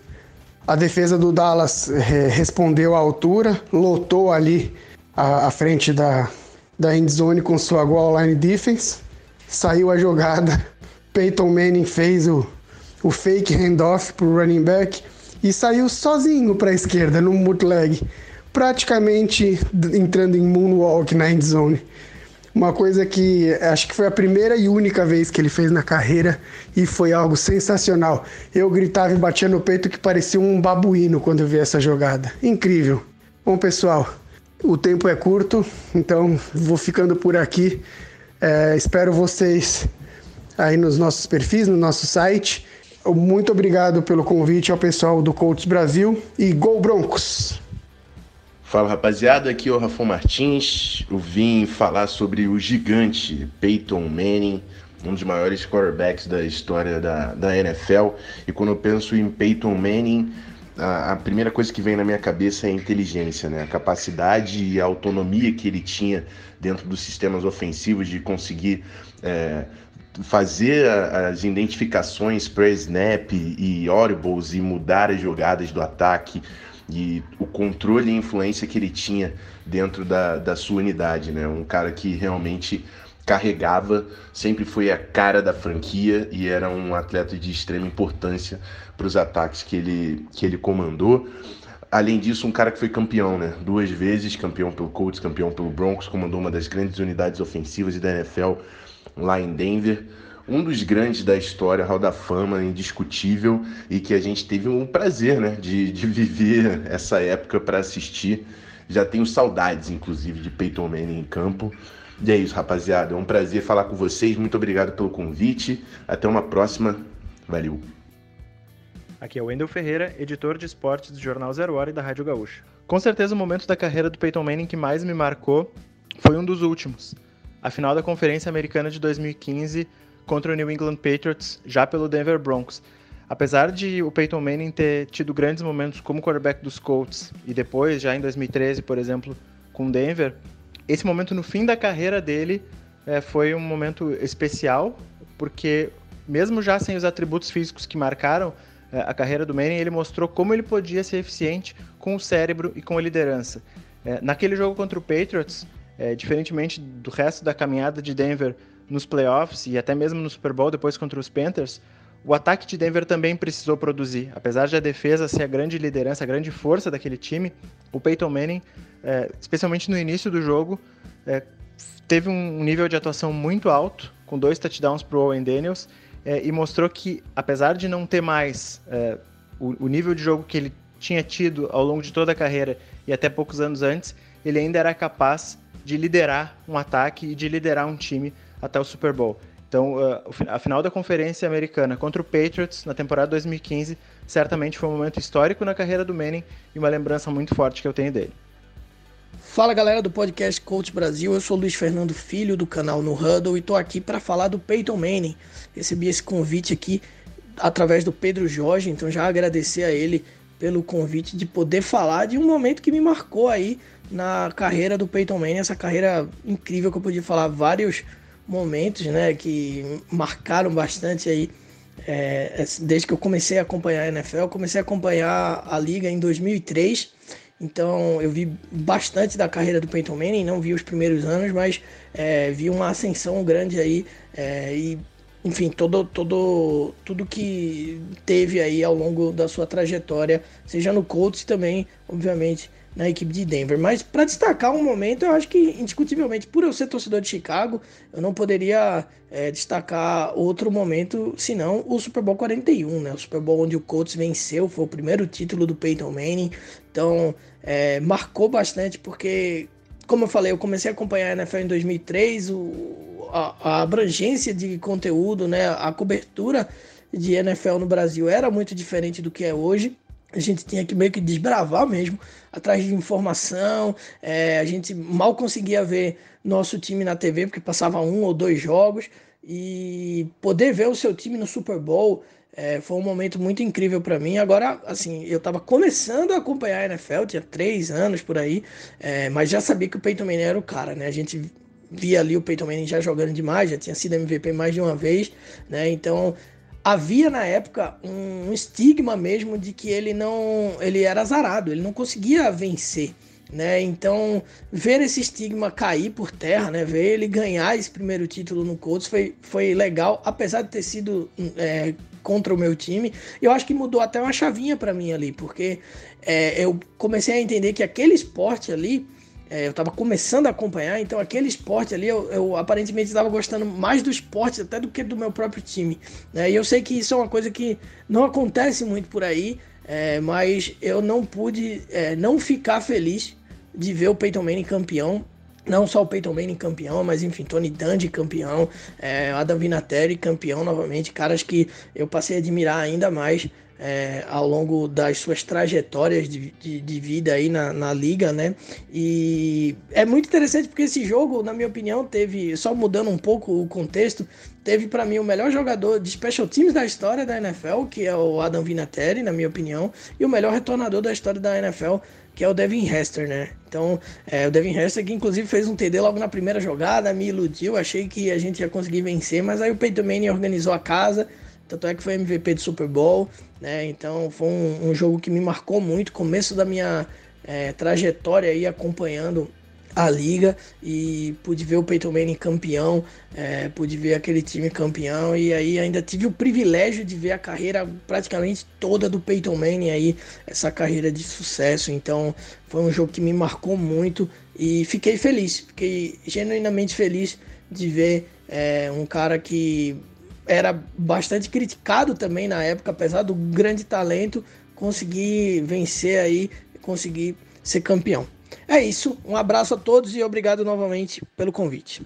A defesa do Dallas é, respondeu à altura, lotou ali a, a frente da, da end zone com sua goal line defense. Saiu a jogada, Peyton Manning fez o, o fake handoff para o running back e saiu sozinho para a esquerda no bootleg, praticamente entrando em moonwalk na end zone. Uma coisa que acho que foi a primeira e única vez que ele fez na carreira e foi algo sensacional. Eu gritava e batia no peito que parecia um babuíno quando eu vi essa jogada. Incrível. Bom, pessoal, o tempo é curto, então vou ficando por aqui. É, espero vocês aí nos nossos perfis, no nosso site. Muito obrigado pelo convite ao pessoal do Colts Brasil e Gol Broncos! Fala rapaziada, aqui é o Rafão Martins. Eu vim falar sobre o gigante Peyton Manning, um dos maiores quarterbacks da história da, da NFL. E quando eu penso em Peyton Manning, a, a, primeira coisa que vem na minha cabeça é a inteligência, né? a capacidade e a autonomia que ele tinha dentro dos sistemas ofensivos de conseguir é, fazer as identificações pré-snap e audibles e mudar as jogadas do ataque e o controle e influência que ele tinha dentro da, da sua unidade, né? Um cara que realmente carregava, sempre foi a cara da franquia e era um atleta de extrema importância para os ataques que ele, que ele comandou. Além disso, um cara que foi campeão, né? Duas vezes campeão pelo Colts, campeão pelo Broncos, comandou uma das grandes unidades ofensivas da NFL lá em Denver. Um dos grandes da história, Hall da Fama, indiscutível, e que a gente teve um prazer né, de, de viver essa época para assistir. Já tenho saudades, inclusive, de Peyton Manning em campo. E é isso, rapaziada. É um prazer falar com vocês. Muito obrigado pelo convite. Até uma próxima. Valeu. Aqui é o Wendel Ferreira, editor de esportes do Jornal Zero Hora e da Rádio Gaúcha. Com certeza o momento da carreira do Peyton Manning que mais me marcou foi um dos últimos a final da Conferência Americana de 2015 contra o New England Patriots, já pelo Denver Broncos. Apesar de o Peyton Manning ter tido grandes momentos como quarterback dos Colts e depois, já em 2013, por exemplo, com Denver, esse momento no fim da carreira dele é, foi um momento especial, porque mesmo já sem os atributos físicos que marcaram é, a carreira do Manning, ele mostrou como ele podia ser eficiente com o cérebro e com a liderança. É, naquele jogo contra o Patriots, É, diferentemente do resto da caminhada de Denver nos playoffs e até mesmo no Super Bowl depois contra os Panthers, o ataque de Denver também precisou produzir. Apesar de a defesa ser a grande liderança, a grande força daquele time, o Peyton Manning, é, especialmente no início do jogo, é, teve um nível de atuação muito alto, com dois touchdowns para o Owen Daniels, é, e mostrou que, apesar de não ter mais é, o, o nível de jogo que ele tinha tido ao longo de toda a carreira e até poucos anos antes, ele ainda era capaz de liderar um ataque e de liderar um time até o Super Bowl. Então, uh, a final da Conferência Americana contra o Patriots na temporada 2015 certamente foi um momento histórico na carreira do Manning e uma lembrança muito forte que eu tenho dele. Fala galera do podcast Coach Brasil, eu sou Luiz Fernando Filho do canal No Huddle e tô aqui para falar do Peyton Manning. Recebi esse convite aqui através do Pedro Jorge, então já agradecer a ele pelo convite de poder falar de um momento que me marcou aí na carreira do Peyton Manning, essa carreira incrível que eu podia falar vários momentos, né, que marcaram bastante aí é, desde que eu comecei a acompanhar a NFL, eu comecei a acompanhar a liga em 2003, então eu vi bastante da carreira do Peyton Manning, não vi os primeiros anos, mas é, vi uma ascensão grande aí é, e enfim, todo, todo, tudo que teve aí ao longo da sua trajetória, seja no Colts também, obviamente, na equipe de Denver. Mas para destacar um momento, eu acho que indiscutivelmente, por eu ser torcedor de Chicago, eu não poderia é, destacar outro momento senão o Super Bowl 41, né? O Super Bowl onde o Colts venceu, foi o primeiro título do Peyton Manning. Então, é, marcou bastante porque, como eu falei, eu comecei a acompanhar a NFL em 2003, o, a, a abrangência de conteúdo, né? A cobertura de NFL no Brasil era muito diferente do que é hoje a gente tinha que meio que desbravar mesmo, atrás de informação. É, a gente mal conseguia ver nosso time na TV, porque passava um ou dois jogos. E poder ver o seu time no Super Bowl é, foi um momento muito incrível para mim. Agora, assim, eu estava começando a acompanhar a NFL, tinha três anos por aí, é, mas já sabia que o Peyton Manning era o cara, né? A gente via ali o Peyton Manning já jogando demais, já tinha sido MVP mais de uma vez, né? Então havia na época um estigma mesmo de que ele não ele era azarado, ele não conseguia vencer, né? Então, ver esse estigma cair por terra, né? Ver ele ganhar esse primeiro título no Colts foi, foi legal, apesar de ter sido é, contra o meu time. Eu acho que mudou até uma chavinha para mim ali, porque é, eu comecei a entender que aquele esporte ali é, eu estava começando a acompanhar, então aquele esporte ali, eu, eu aparentemente estava gostando mais do esporte até do que do meu próprio time. Né? E eu sei que isso é uma coisa que não acontece muito por aí, é, mas eu não pude é, não ficar feliz de ver o Peyton Manning campeão. Não só o Peyton Manning campeão, mas enfim, Tony Dungy campeão, é, Adam Vinatieri campeão novamente, caras que eu passei a admirar ainda mais é, ao longo das suas trajetórias de, de, de vida aí na, na, liga, né? E é muito interessante porque esse jogo, na minha opinião, teve, só mudando um pouco o contexto, teve para mim o melhor jogador de special teams da história da NFL, que é o Adam Vinatieri, na minha opinião, e o melhor retornador da história da NFL, que é o Devin Hester, né? Então, é, o Devin Hester que inclusive fez um TD logo na primeira jogada, me iludiu, achei que a gente ia conseguir vencer, mas aí o Peyton Manning organizou a casa, tanto é que foi MVP do Super Bowl, né? Então foi um, um jogo que me marcou muito, começo da minha é, trajetória aí acompanhando a liga e pude ver o Peyton Manning campeão, é, pude ver aquele time campeão e aí ainda tive o privilégio de ver a carreira praticamente toda do Peyton Manning aí, essa carreira de sucesso. Então foi um jogo que me marcou muito e fiquei feliz, fiquei genuinamente feliz de ver é, um cara que era bastante criticado também na época, apesar do grande talento, conseguir vencer aí, conseguir ser campeão. É isso, um abraço a todos e obrigado novamente pelo convite.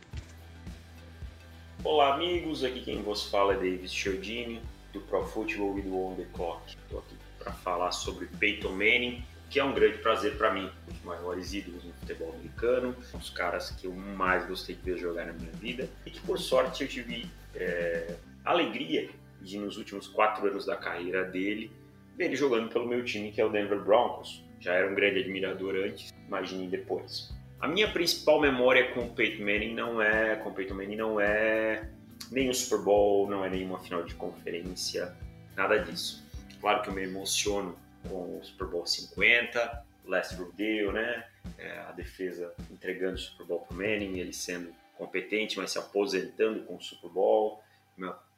Olá amigos, aqui quem vos fala é Davis Chiodini, do Pro Football e do On The Clock. Estou aqui para falar sobre Peyton Manning, que é um grande prazer para mim, um dos maiores ídolos no futebol americano, um dos caras que eu mais gostei de ver jogar na minha vida e que por sorte eu tive é, alegria de, nos últimos quatro anos da carreira dele, ver ele jogando pelo meu time, que é o Denver Broncos. Já era um grande admirador antes, imagine depois. A minha principal memória com o Peyton Manning não é, com o Peyton Manning não é nenhum Super Bowl, não é nenhuma final de conferência, nada disso. Claro que eu me emociono com o Super Bowl 50, Last Rodeo, né? é, a defesa entregando o Super Bowl para o Manning, ele sendo competente, mas se aposentando com o Super Bowl.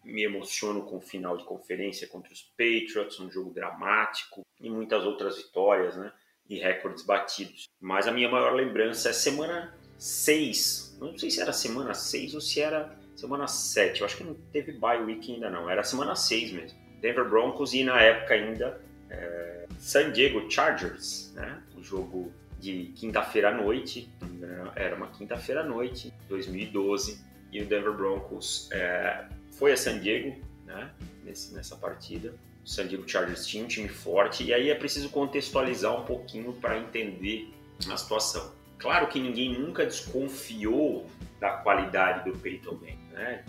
Me emociono com o final de conferência contra os Patriots, um jogo dramático e muitas outras vitórias, né? E recordes batidos. Mas a minha maior lembrança é semana 6. Não sei se era semana 6 ou se era semana 7. Eu acho que não teve bye week ainda não. Era semana 6 mesmo. Denver Broncos e na época ainda é, San Diego Chargers, né? O jogo de quinta-feira à noite, era uma quinta-feira à noite, 2012, e o Denver Broncos é, foi a San Diego, né, nesse, nessa partida. O San Diego Chargers tinha um time forte, e aí é preciso contextualizar um pouquinho para entender a situação. Claro que ninguém nunca desconfiou da qualidade do Peyton Manning, né?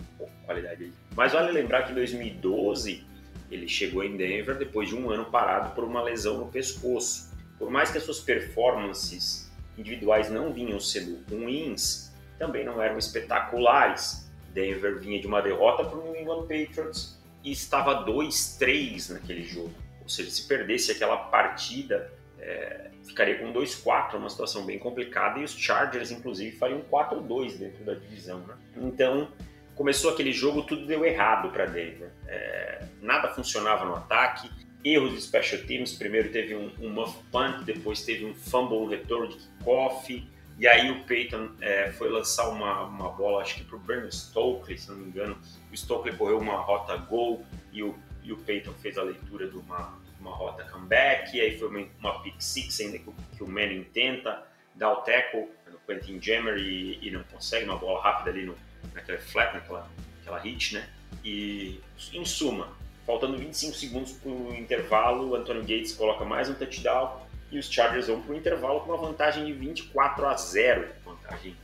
qualidade Mas vale lembrar que em 2012 ele chegou em Denver depois de um ano parado por uma lesão no pescoço. Por mais que as suas performances individuais não vinham sendo ruins, também não eram espetaculares. Denver vinha de uma derrota para o New England Patriots e estava 2-3 naquele jogo. Ou seja, se perdesse aquela partida, é, ficaria com 2-4, uma situação bem complicada, e os Chargers, inclusive, fariam 4-2 dentro da divisão. Né? Então, começou aquele jogo, tudo deu errado para Denver. É, nada funcionava no ataque, erros de special teams. Primeiro teve um, um muff punt, depois teve um fumble no retorno de kickoff. E aí o Peyton é, foi lançar uma, uma bola, acho que para o Brandon Stokely, se não me engano. O Stokely correu uma rota gol e o, e o Peyton fez a leitura de uma, uma rota comeback. E aí foi uma, uma pick six ainda que, que o Manning tenta dar o tackle no Quentin Jammer e, e, não consegue. Uma bola rápida ali no, naquela flat, naquela, naquela hit, né? E em suma, faltando 25 segundos para o intervalo, o Antonio Gates coloca mais um touchdown e os Chargers vão para o intervalo com uma vantagem de 24 a 0, vantagem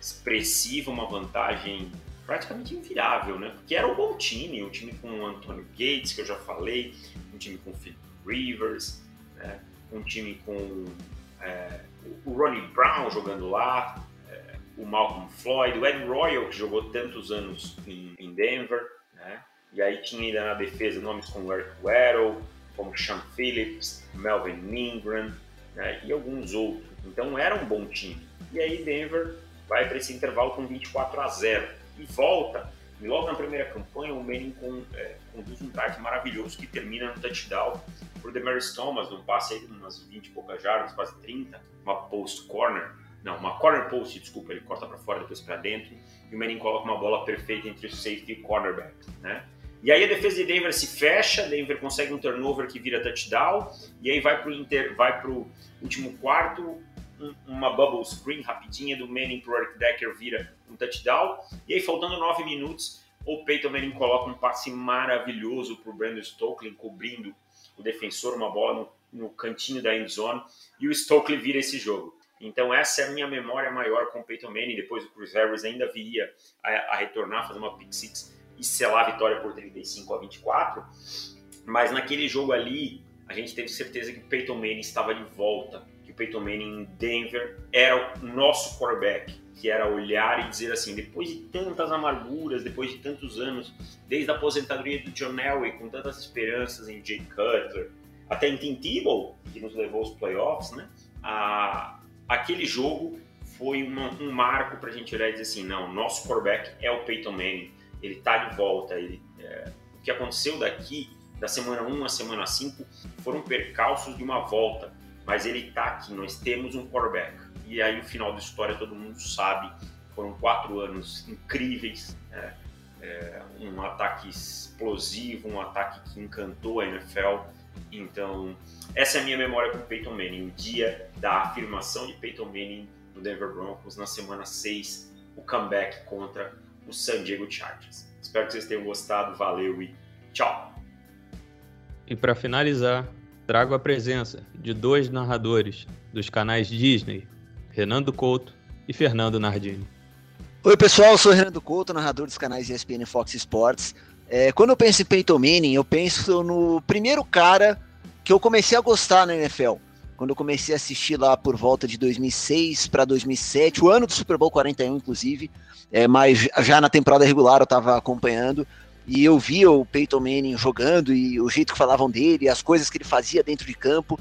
expressiva, uma vantagem praticamente inviável, né? Porque era um bom time, um time com o Antonio Gates, que eu já falei, um time com o Philip Rivers, né? um time com é, o Ronnie Brown jogando lá, é, o Malcolm Floyd, o Ed Royal, que jogou tantos anos em, em Denver, né? E aí tinha ainda na defesa nomes como Eric Weddle, como Sean Phillips, Melvin Ingram né, e alguns outros. Então era um bom time. E aí Denver vai para esse intervalo com 24 a 0 e volta. E logo na primeira campanha, o Manning com, é, conduz um drive maravilhoso que termina no touchdown para o Demaris Thomas, num passe aí de umas 20 e poucas jardas, quase 30, uma post corner. Não, uma corner post, desculpa, ele corta para fora, depois para dentro. E o Manning coloca uma bola perfeita entre o safety e o cornerback, né? E aí a defesa de Denver se fecha, Denver consegue um turnover que vira touchdown, e aí vai pro, inter, pro último quarto, um, uma bubble screen rapidinha do Manning pro Eric Decker vira um touchdown, e aí faltando nove minutos, o Peyton Manning coloca um passe maravilhoso pro Brandon Stokely, cobrindo o defensor, uma bola no, no cantinho da end zone, e o Stokely vira esse jogo. Então essa é a minha memória maior com o Peyton Manning, depois o Chris Harris ainda viria a, a retornar, fazer uma pick six, e selar a vitória por 35 a 24. Mas naquele jogo ali, a gente teve certeza que o Peyton Manning estava de volta, que o Peyton Manning em Denver era o nosso quarterback, que era olhar e dizer assim, depois de tantas amarguras, depois de tantos anos, desde a aposentadoria do John Elway, com tantas esperanças em Jay Cutler, até em Tim Tebow, que nos levou aos playoffs, né? A, aquele jogo foi uma, um marco para a gente olhar e dizer assim, não, nosso quarterback é o Peyton Manning ele está de volta. Ele, é, o que aconteceu daqui, da semana 1 à semana 5, foram percalços de uma volta, mas ele está aqui, nós temos um quarterback. E aí o final da história todo mundo sabe, foram quatro anos incríveis, né? é, um ataque explosivo, um ataque que encantou a NFL. Então, essa é a minha memória com Peyton Manning, o dia da afirmação de Peyton Manning no Denver Broncos na semana 6, o comeback contra o San Diego Chargers. Espero que vocês tenham gostado, valeu e tchau! E para finalizar, trago a presença de dois narradores dos canais Disney, Renando Couto e Fernando Nardini. Oi pessoal, eu sou o Renando Couto, narrador dos canais ESPN e Fox Sports. É, quando eu penso em Peyton Manning, eu penso no primeiro cara que eu comecei a gostar na NFL. Quando eu comecei a assistir lá por volta de 2006 para 2007, o ano do Super Bowl 41, inclusive, é, mas já na temporada regular eu estava acompanhando e eu via o Peyton Manning jogando e o jeito que falavam dele, as coisas que ele fazia dentro de campo.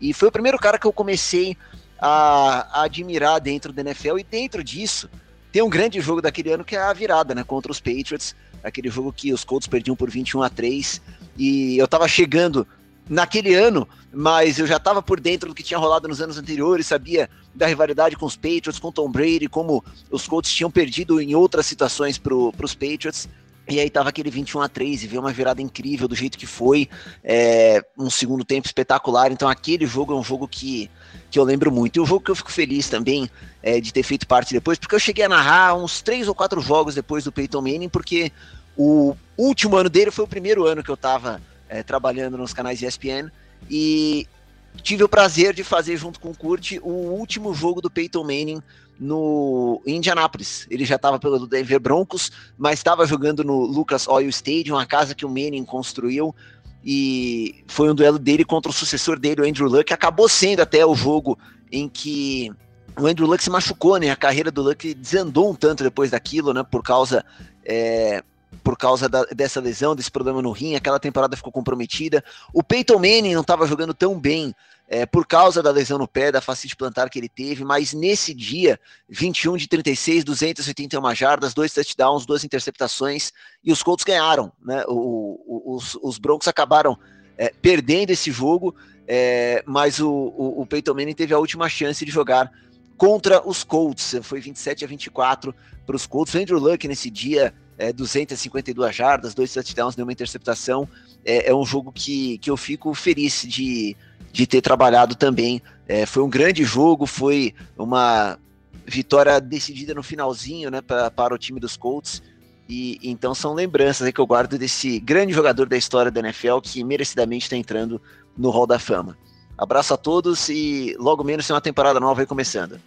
E foi o primeiro cara que eu comecei a, a admirar dentro da NFL e dentro disso tem um grande jogo daquele ano que é a virada, né, contra os Patriots, aquele jogo que os Colts perdiam por 21 a 3 e eu tava chegando naquele ano, mas eu já estava por dentro do que tinha rolado nos anos anteriores, sabia da rivalidade com os Patriots, com Tom Brady, como os Colts tinham perdido em outras situações para os Patriots. E aí tava aquele 21 a 3 e veio uma virada incrível do jeito que foi, é, um segundo tempo espetacular. Então aquele jogo é um jogo que, que eu lembro muito. E o jogo que eu fico feliz também é, de ter feito parte depois, porque eu cheguei a narrar uns três ou quatro jogos depois do Peyton Manning, porque o último ano dele foi o primeiro ano que eu tava é, trabalhando nos canais ESPN e tive o prazer de fazer junto com o Kurt o último jogo do Peyton Manning no Indianapolis. Ele já estava pelo Denver Broncos, mas estava jogando no Lucas Oil Stadium, a casa que o Manning construiu. E foi um duelo dele contra o sucessor dele, o Andrew Luck. Acabou sendo até o jogo em que o Andrew Luck se machucou, né? A carreira do Luck desandou um tanto depois daquilo, né? Por causa é, por causa da, dessa lesão, desse problema no rim, aquela temporada ficou comprometida. O Peyton Manning não estava jogando tão bem é, por causa da lesão no pé, da facite plantar que ele teve, mas nesse dia, 21 de 36, 281 jardas, dois touchdowns, duas interceptações, e os Colts ganharam, né? O, o, os, os Broncos acabaram é, perdendo esse jogo, é, mas o, o, o Peyton Manning teve a última chance de jogar contra os Colts, foi 27 a 24 para os Colts. O Andrew Luck nesse dia é, 252 jardas, dois touchdowns, nenhuma interceptação. É, é, um jogo que, que eu fico feliz de, de ter trabalhado também. É, foi um grande jogo, foi uma vitória decidida no finalzinho né, pra, para o time dos Colts. E então são lembranças que eu guardo desse grande jogador da história da NFL que merecidamente está entrando no Hall da Fama. Abraço a todos e logo menos tem uma temporada nova aí começando.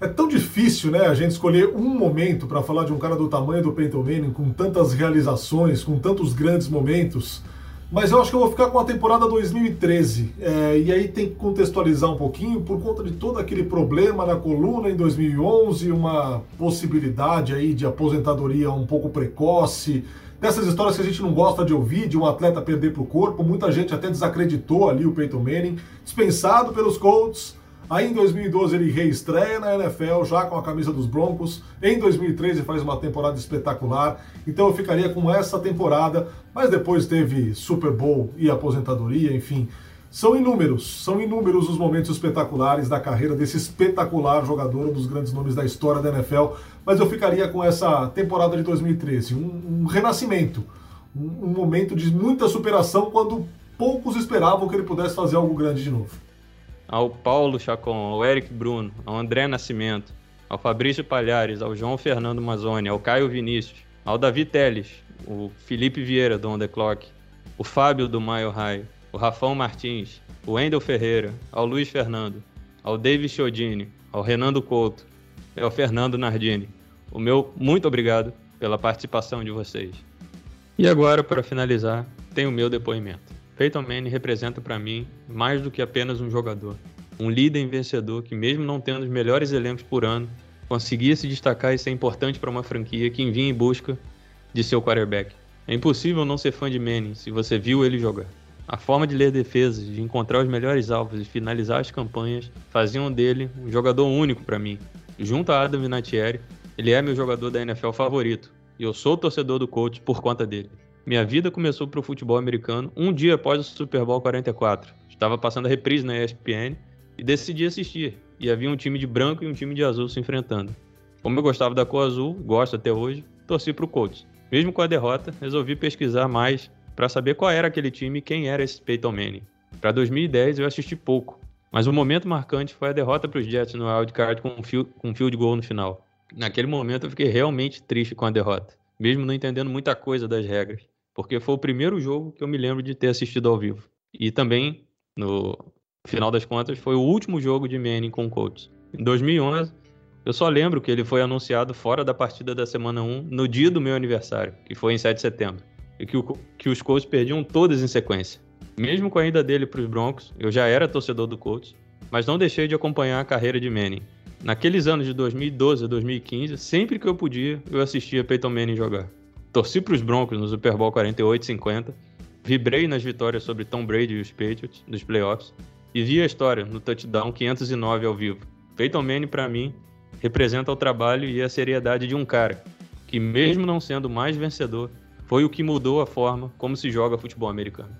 É tão difícil, né, a gente escolher um momento para falar de um cara do tamanho do Peyton Manning, com tantas realizações, com tantos grandes momentos. Mas eu acho que eu vou ficar com a temporada 2013. É, e aí tem que contextualizar um pouquinho por conta de todo aquele problema na coluna em 2011, uma possibilidade aí de aposentadoria um pouco precoce, dessas histórias que a gente não gosta de ouvir, de um atleta perder para o corpo. Muita gente até desacreditou ali o Peyton Manning, dispensado pelos Colts Aí em 2012 ele reestreia na NFL, já com a camisa dos Broncos. Em 2013 faz uma temporada espetacular. Então eu ficaria com essa temporada, mas depois teve Super Bowl e aposentadoria, enfim. São inúmeros, são inúmeros os momentos espetaculares da carreira desse espetacular jogador, um dos grandes nomes da história da NFL. Mas eu ficaria com essa temporada de 2013, um, um renascimento, um, um momento de muita superação quando poucos esperavam que ele pudesse fazer algo grande de novo ao Paulo Chacon, ao Eric Bruno, ao André Nascimento, ao Fabrício Palhares, ao João Fernando Mazzoni, ao Caio Vinícius, ao Davi Teles, o Felipe Vieira do On The Clock, o Fábio do Maio Raio, o Rafão Martins, o Wendel Ferreira, ao Luiz Fernando, ao David Chiodini, ao Renando Couto e ao Fernando Nardini. O meu muito obrigado pela participação de vocês. E agora, para finalizar, tem o meu depoimento. Peyton Manning representa para mim mais do que apenas um jogador. Um líder vencedor que, mesmo não tendo os melhores elencos por ano, conseguia se destacar e ser importante para uma franquia que vinha em busca de seu quarterback. É impossível não ser fã de Manning se você viu ele jogar. A forma de ler defesas, de encontrar os melhores alvos e finalizar as campanhas faziam dele um jogador único para mim. Junto a Adam Vinatieri, ele é meu jogador da NFL favorito e eu sou torcedor do coach por conta dele. Minha vida começou para o futebol americano um dia após o Super Bowl 44. Estava passando a reprise na ESPN e decidi assistir. E havia um time de branco e um time de azul se enfrentando. Como eu gostava da cor azul, gosto até hoje, torci para o Colts. Mesmo com a derrota, resolvi pesquisar mais para saber qual era aquele time e quem era esse Peyton Manning. Para 2010 eu assisti pouco, mas o momento marcante foi a derrota para os Jets no wildcard com um com um field goal no final. Naquele momento eu fiquei realmente triste com a derrota, mesmo não entendendo muita coisa das regras porque foi o primeiro jogo que eu me lembro de ter assistido ao vivo. E também, no final das contas, foi o último jogo de Manning com o Colts. Em 2011, eu só lembro que ele foi anunciado fora da partida da semana 1 no dia do meu aniversário, que foi em 7 de setembro, e que, o, que os Colts perdiam todas em sequência. Mesmo com a ida dele para os Broncos, eu já era torcedor do Colts, mas não deixei de acompanhar a carreira de Manning. Naqueles anos de 2012 a 2015, sempre que eu podia, eu assistia Peyton Manning jogar. Torci para os Broncos no Super Bowl 48 50. Vibrei nas vitórias sobre Tom Brady e os Patriots nos playoffs. e vi a história no touchdown 509 ao vivo. Peyton Manning, para mim, representa o trabalho e a seriedade de um cara que, mesmo não sendo mais vencedor, foi o que mudou a forma como se joga futebol americano.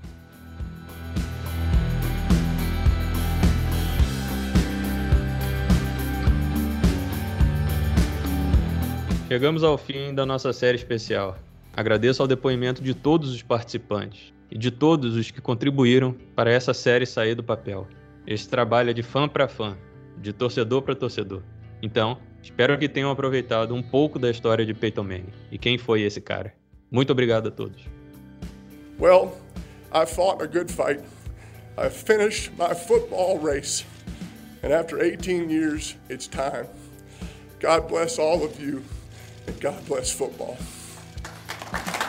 Chegamos ao fim da nossa série especial. Agradeço ao depoimento de todos os participantes e de todos os que contribuíram para essa série sair do papel. Esse trabalho é de fã para fã, de torcedor para torcedor. Então, espero que tenham aproveitado um pouco da história de Peyton Manning e quem foi esse cara. Muito obrigado a todos. Well, I fought a good fight. I finished my football race. And after 18 years, it's time. God bless all of you. And God bless football. Thank you.